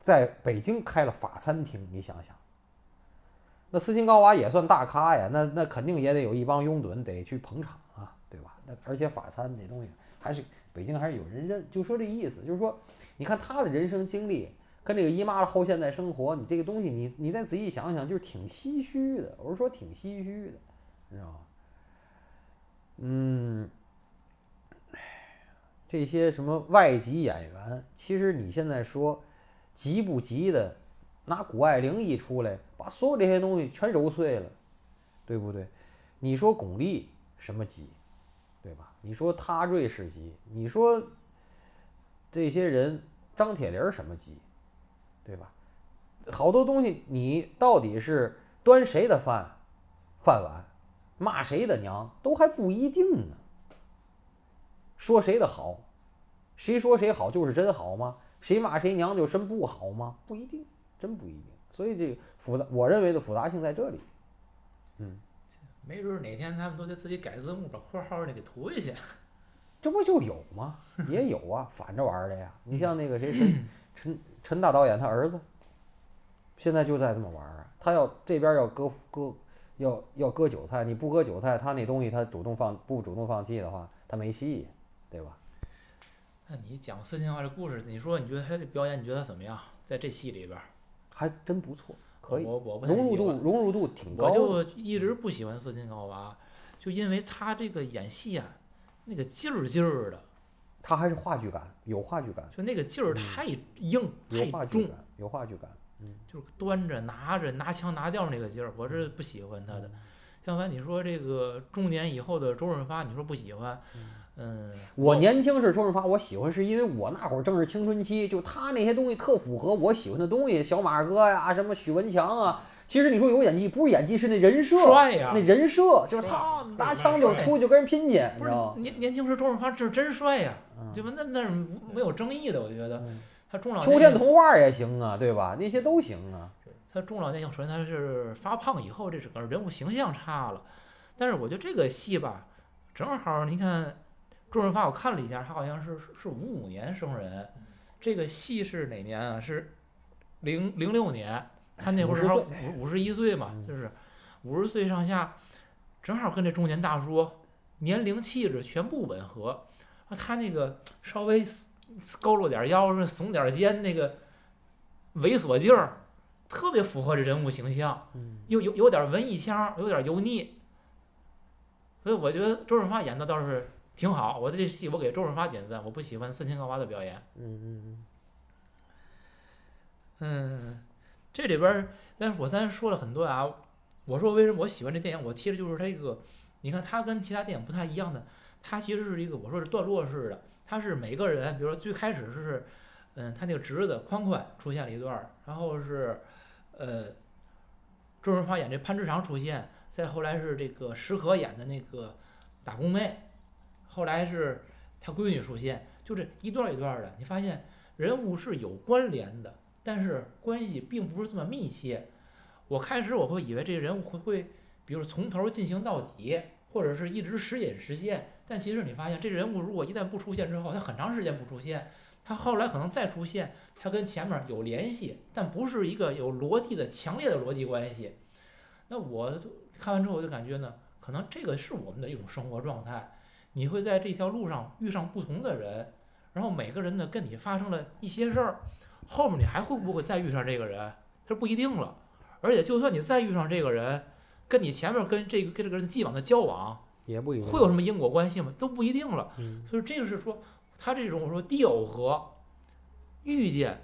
在北京开了法餐厅，你想想。那斯琴高娃也算大咖呀，那那肯定也得有一帮拥趸得去捧场啊，对吧？那而且法餐这东西还是北京还是有人认，就说这意思，就是说，你看他的人生经历跟这个姨妈的后现代生活，你这个东西你你再仔细想想，就是挺唏嘘的。我是说挺唏嘘的，你知道吗？嗯，这些什么外籍演员，其实你现在说急不急的，拿谷爱凌一出来，把所有这些东西全揉碎了，对不对？你说巩俐什么急，你说他瑞士籍，你说这些人张铁林什么籍，对吧？好多东西你到底是端谁的饭饭碗，骂谁的娘，都还不一定呢。说谁的好，谁说谁好就是真好吗？谁骂谁娘就真不好吗？不一定，真不一定。所以这个复杂，我认为的复杂性在这里。嗯，没准儿哪天他们都得自己改字幕，把括号儿那给涂一下。这不就有吗？也有啊，反着玩儿的呀。你像那个谁 陈陈陈大导演他儿子，现在就在这么玩儿啊。他要这边要割割要要割韭菜，你不割韭菜，他那东西他主动放不主动放弃的话，他没戏，对吧？那你讲四情化这故事，你说你觉得他这表演你觉得怎么样？在这戏里边儿，还真不错，可以，我我不太融入度喜欢融入度挺高。我就一直不喜欢斯琴高娃，就因为他这个演戏啊，那个劲儿劲儿的，他还是话剧感，有话剧感，就那个劲儿太硬、有太重，话剧感，有话剧感。嗯，就是端着拿着拿腔拿调那个劲儿，我是不喜欢他的。相反，你说这个中年以后的周润发，你说不喜欢，嗯，我年轻时周润发，我喜欢是因为我那会儿正是青春期，就他那些东西特符合我喜欢的东西，小马哥呀，什么许文强啊。其实你说有演技，不是演技，是那人设，帅呀那人设就是帅操，拿枪就出去就跟人拼去，你不是知道吗？年年轻时周润发这是真帅呀，嗯对吧？那那是没有争议的，我觉得嗯他中老秋天童话也行啊，对吧？那些都行啊。他中老年以后，首先他是发胖以后，这整个人物形象差了。但是我觉得这个戏吧，正好你看周润发，我看了一下，他好像是是五五年生人，这个戏是哪年啊？是零零六年，他那会儿正好五五十一岁嘛，嗯就是五十岁上下，正好跟这中年大叔年龄气质全部吻合。啊，他那个稍微佝偻点腰，耸点肩，那个猥琐劲儿，特别符合这人物形象，嗯，有有有点文艺腔，有点油腻。所以我觉得周润发演的倒是挺好，我这戏我给周润发点赞，我不喜欢三千高娃的表演。嗯嗯嗯，这里边儿，但是我咱说了很多啊。我说为什么我喜欢这电影？我贴的就是这个，你看它跟其他电影不太一样的，它其实是一个我说是段落式的，它是每个人，比如说最开始是，嗯，他那个侄子宽宽出现了一段儿，然后是，呃，周润发演这潘志长出现，再后来是这个石可演的那个打工妹，后来是他闺女出现，就这一段一段的，你发现人物是有关联的。但是关系并不是这么密切。我开始我会以为这个人物会会，比如从头进行到底，或者是一直时隐时现。但其实你发现，这人物如果一旦不出现之后，他很长时间不出现，他后来可能再出现，他跟前面有联系，但不是一个有逻辑的强烈的逻辑关系。那我看完之后我就感觉呢，可能这个是我们的一种生活状态。你会在这条路上遇上不同的人，然后每个人呢跟你发生了一些事儿。后面你还会不会再遇上这个人？这不一定了。而且就算你再遇上这个人，跟你前面跟这个跟这个人既往的交往，也不一定会有什么因果关系吗？都不一定了。嗯所以这个是说，他这种说地偶合，遇见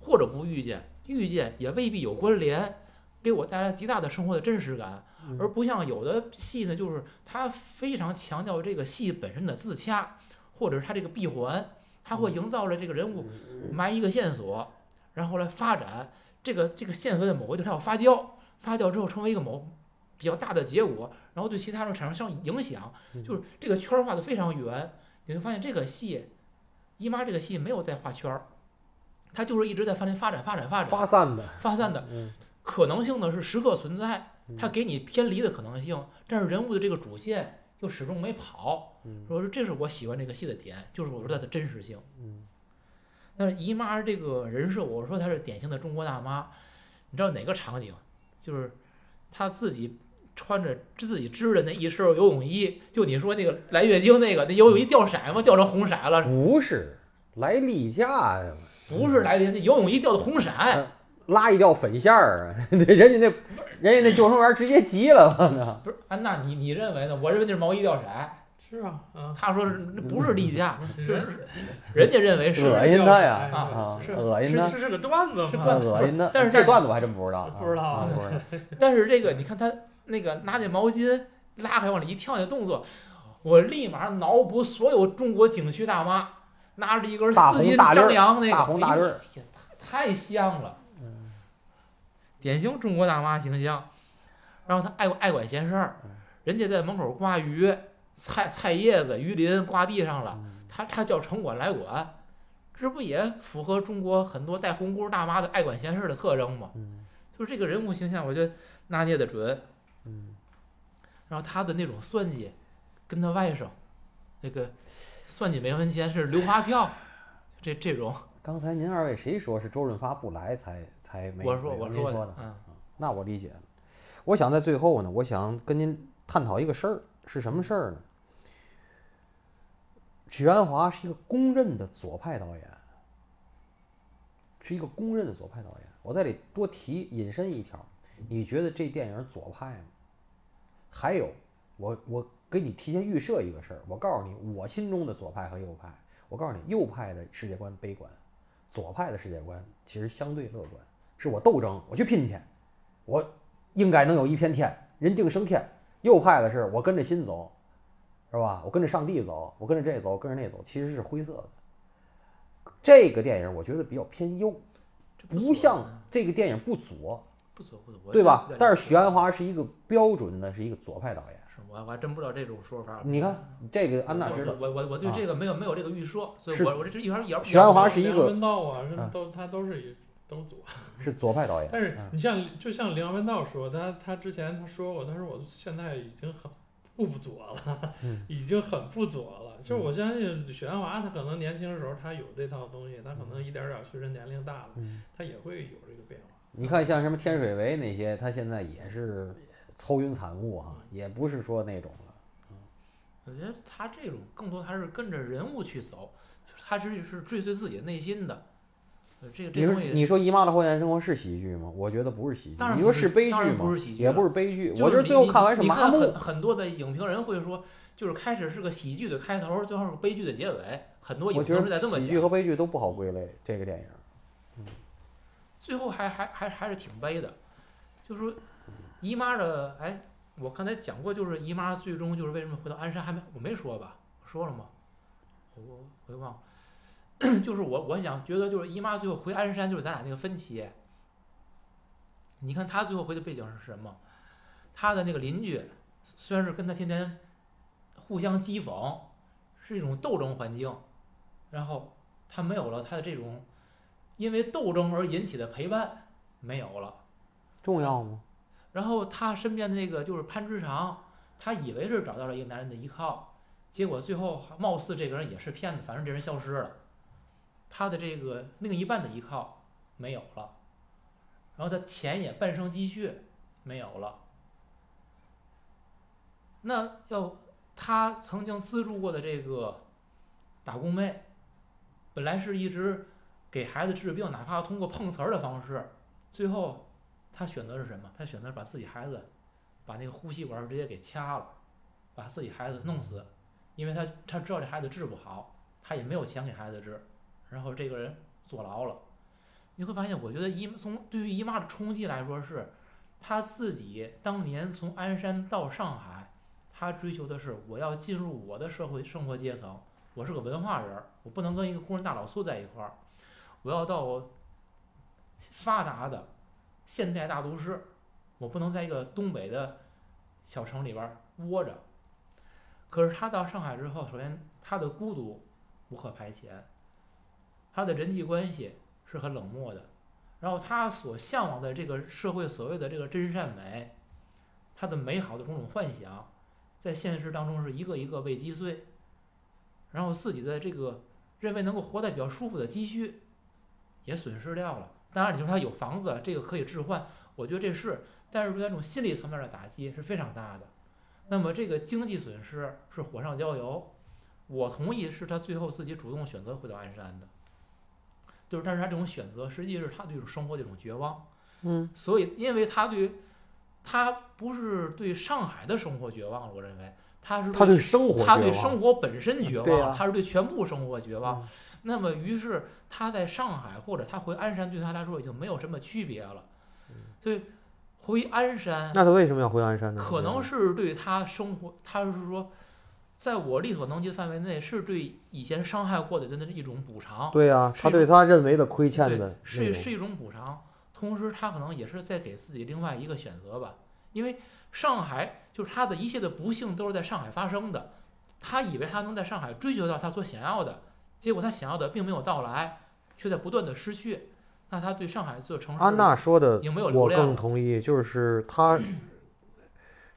或者不遇见，遇见也未必有关联，给我带来极大的生活的真实感，嗯而不像有的戏呢，就是它非常强调这个戏本身的自洽，或者是它这个闭环，它会营造了这个人物埋一个线索，然后来发展这个这个线索的某个地方要发酵，发酵之后成为一个某比较大的结果，然后对其他人产生相影响，就是这个圈儿画的非常圆。你会发现这个戏，姨妈这个戏没有在画圈儿，它就是一直在发展发展发展发展发散的，发散的嗯。可能性呢是时刻存在，它嗯给你偏离的可能性，但是人物的这个主线又始终没跑。嗯我说这是我喜欢这个戏的点，就是我说它的真实性。嗯但是姨妈这个人设，我说她是典型的中国大妈。你知道哪个场景？就是她自己穿着自己织的那一身游泳衣，就你说那个来月经那个，那游泳衣掉色吗？掉成红色了，不是来例假呀，不是来例假，那游泳衣掉的红色。拉一掉粉线儿啊，人家那人家那救生员直接急了，我操！不是安娜，你你认为呢？我认为那是毛衣掉色。是啊，啊，他说是那不是例假，就是人人家认为是恶心他呀哎啊是恶心他是是是个段子嘛，是段子恶心他。但是这段子我还真不知道啊，不知道啊。但是这个你看他那个拿那毛巾拉开往里一跳那动作，我立马脑补所有中国景区大妈拿着一根大丝巾张扬那个，太像了，嗯典型中国大妈形象。然后他爱爱管闲事儿，嗯人家在门口挂鱼，菜菜叶子、鱼鳞挂地上了，嗯他他叫城管来管，这不也符合中国很多带红箍大妈的爱管闲事儿的特征吗？嗯就是这个人物形象，我觉得拿捏的准。嗯，然后他的那种算计，跟他外甥那个算计没文钱是留发票，这这种，刚才您二位谁说是周润发不来才才没？我说我说的，嗯，那我理解了。我想在最后呢，我想跟您探讨一个事儿，是什么事儿呢？许鞍华是一个公认的左派导演，是一个公认的左派导演。我在这里多提引申一条，你觉得这电影左派吗？还有，我我给你提前预设一个事儿，我告诉你，我心中的左派和右派，我告诉你，右派的世界观悲观，左派的世界观其实相对乐观，是我斗争，我去拼去，我应该能有一片天，人定胜天。右派的是我跟着心走，是吧？我跟着上帝走，我跟着这走，跟着那走，其实是灰色的。这个电影我觉得比较偏右，不像嗯这个电影不左，不左不左，对吧？但是许鞍华是一个标准的，是一个左派导演。是我我还真不知道这种说法。你看这个安娜知道，我我我对这个没有没有这个预设，所以我我这这一会儿也许鞍华是一梁个文道啊，都他都是一都左。是左派导演，但是嗯你像就像梁文道说，他他之前他说过，他说我现在已经很不左了，嗯已经很不左了。就是我相信许鞍华他可能年轻的时候他有这套东西，他可能一点点随着年龄大了，嗯，他也会有这个变化。你看像什么天水围那些，他现在也是愁云惨雾啊，也不是说那种了。我觉得他这种更多还是跟着人物去走，就是他是是追随自己的内心的。呃这个你说这东西，你说《姨妈的后现生活》是喜剧吗？我觉得不是喜剧。当然不是你说是悲剧吗？也不是悲剧。就是我觉得最后看完是你你麻木。看很很多的影评人会说，就是开始是个喜剧的开头，最后是个悲剧的结尾。很多影评是在这么讲，喜剧和悲剧都不好归类。这个电影，嗯最后还还还还是挺悲的。就是说，姨妈的，哎，我刚才讲过，就是姨妈最终就是为什么回到鞍山，还没我没说吧？我说了吗？我我我给忘了。就是我我想觉得就是姨妈最后回鞍山，就是咱俩那个分歧。你看她最后回的背景是什么？她的那个邻居虽然是跟她天天互相讥讽，是一种斗争环境，然后她没有了她的这种因为斗争而引起的陪伴，没有了。重要吗？然后他身边的那个就是潘之常，他以为是找到了一个男人的依靠，结果最后貌似这个人也是骗子，反正这人消失了，他的这个另一半的依靠没有了，然后他钱也半生积蓄没有了，那要他曾经资助过的这个打工妹，本来是一直给孩子治病，哪怕通过碰瓷儿的方式，最后。他选择是什么？他选择把自己孩子，把那个呼吸管直接给掐了，把自己孩子弄死，因为他他知道这孩子治不好，他也没有钱给孩子治，然后这个人坐牢了。你会发现，我觉得姨从对于姨妈的冲击来说是，她自己当年从鞍山到上海，她追求的是我要进入我的社会生活阶层，我是个文化人，我不能跟一个工人大老粗在一块儿，我要到发达的现代大都市，我不能在一个东北的小城里边窝着。可是他到上海之后，首先他的孤独无可排遣，他的人际关系是很冷漠的，然后他所向往的这个社会所谓的这个真善美，他的美好的种种幻想，在现实当中是一个一个被击碎，然后自己的这个认为能够活得比较舒服的积蓄也损失掉了。当然，你说他有房子，这个可以置换，我觉得这是，但是他这种心理层面的打击是非常大的。那么这个经济损失是火上浇油，我同意是他最后自己主动选择回到鞍山的，就是但是他这种选择实际是他对生活的一种绝望。嗯，所以，因为他对，他不是对上海的生活绝望了，我认为他是他对生活他对生活本身绝望，啊他是对全部生活绝望。嗯那么，于是他在上海或者他回鞍山，对他来说已经没有什么区别了。所以回鞍山，那他为什么要回鞍山呢？可能是对他生活，他是说，在我力所能及的范围内，是对以前伤害过的人的一种补偿。对啊、是他对他认为的亏欠对的，是是一种补偿，同时他可能也是在给自己另外一个选择吧，因为上海就是他的一切的不幸都是在上海发生的，他以为他能在上海追求到他所想要的，结果他想要的并没有到来，却在不断的失去，那他对上海这座城市安娜说的有没有，流我更同意，就是他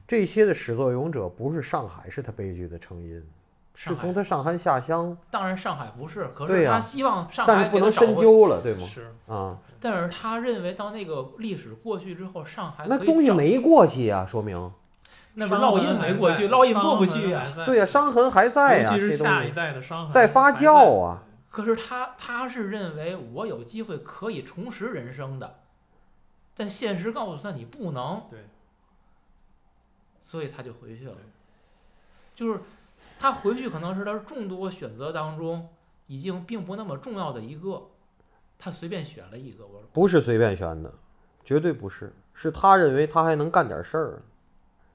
这些的始作俑者不是上海是他悲剧的成因，是从他上海下乡，当然上海不是，可是他希望上但海是不能深究了，对吗？是？啊，但是他认为到那个历史过去之后，上海那东西没过去呀、说明那不是烙印没过去，烙印过不去呀、对呀、伤痕还在呀、尤其是下一代的伤痕在发酵啊。可是他他是认为我有机会可以重拾人生的，但现实告诉他你不能，对，所以他就回去了。就是他回去可能是他众多选择当中已经并不那么重要的一个，他随便选了一个。我说不是随便选的，绝对不是，是他认为他还能干点事儿。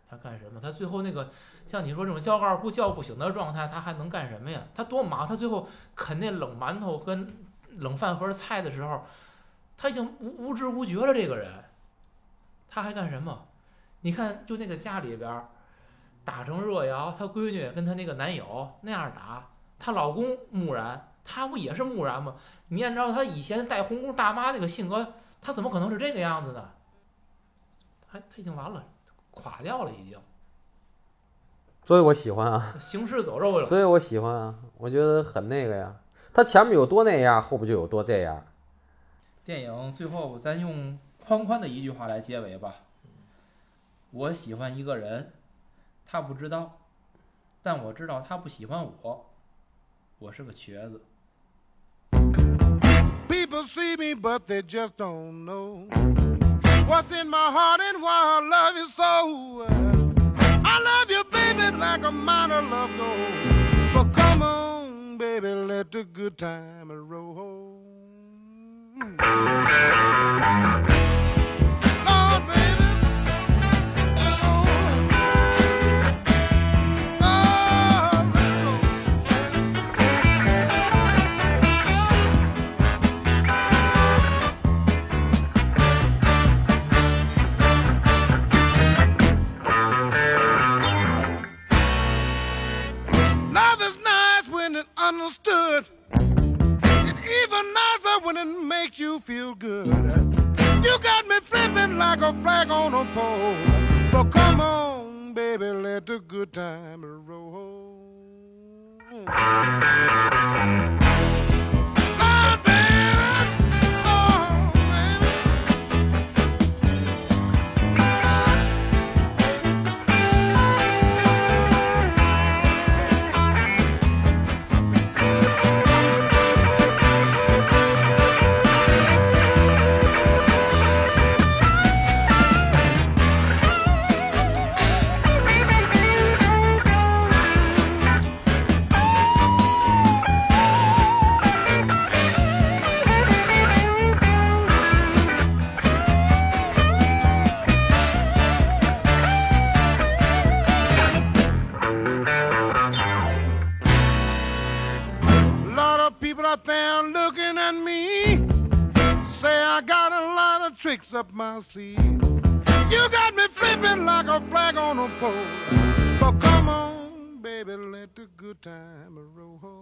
他干什么？他最后那个像你说这种叫二胡叫不醒的状态，他还能干什么呀？他多忙！他最后啃那冷馒头跟冷饭盒菜的时候，他已经无无知无觉了。这个人，他还干什么？你看，就那个家里边打成热窑，他闺女跟她那个男友那样打，她老公木然，她不也是木然吗？你按照她以前带红箍大妈那个性格，她怎么可能是这个样子呢？他他已经完了，垮掉了，已经所以我喜欢啊，行尸走肉了。所以我喜欢啊，我觉得很那个呀。他前面有多那样，后边就有多这样。电影最后咱用宽宽的一句话来结尾吧。我喜欢一个人，他不知道，但我知道他不喜欢我。我是个瘸子。People see me, but they just don't know what's in my heart and why I love you so. I love you, baby, like a miner love gold. But come on, baby, let the good time roll. When it's understood. It's even nicer when it makes you feel good. You got me flipping like a flag on a pole. But come on, baby, let the good time roll. out there looking at me. Say I got a lot of tricks up my sleeve. You got me flipping like a flag on a pole. But come on, baby, let the good time roll.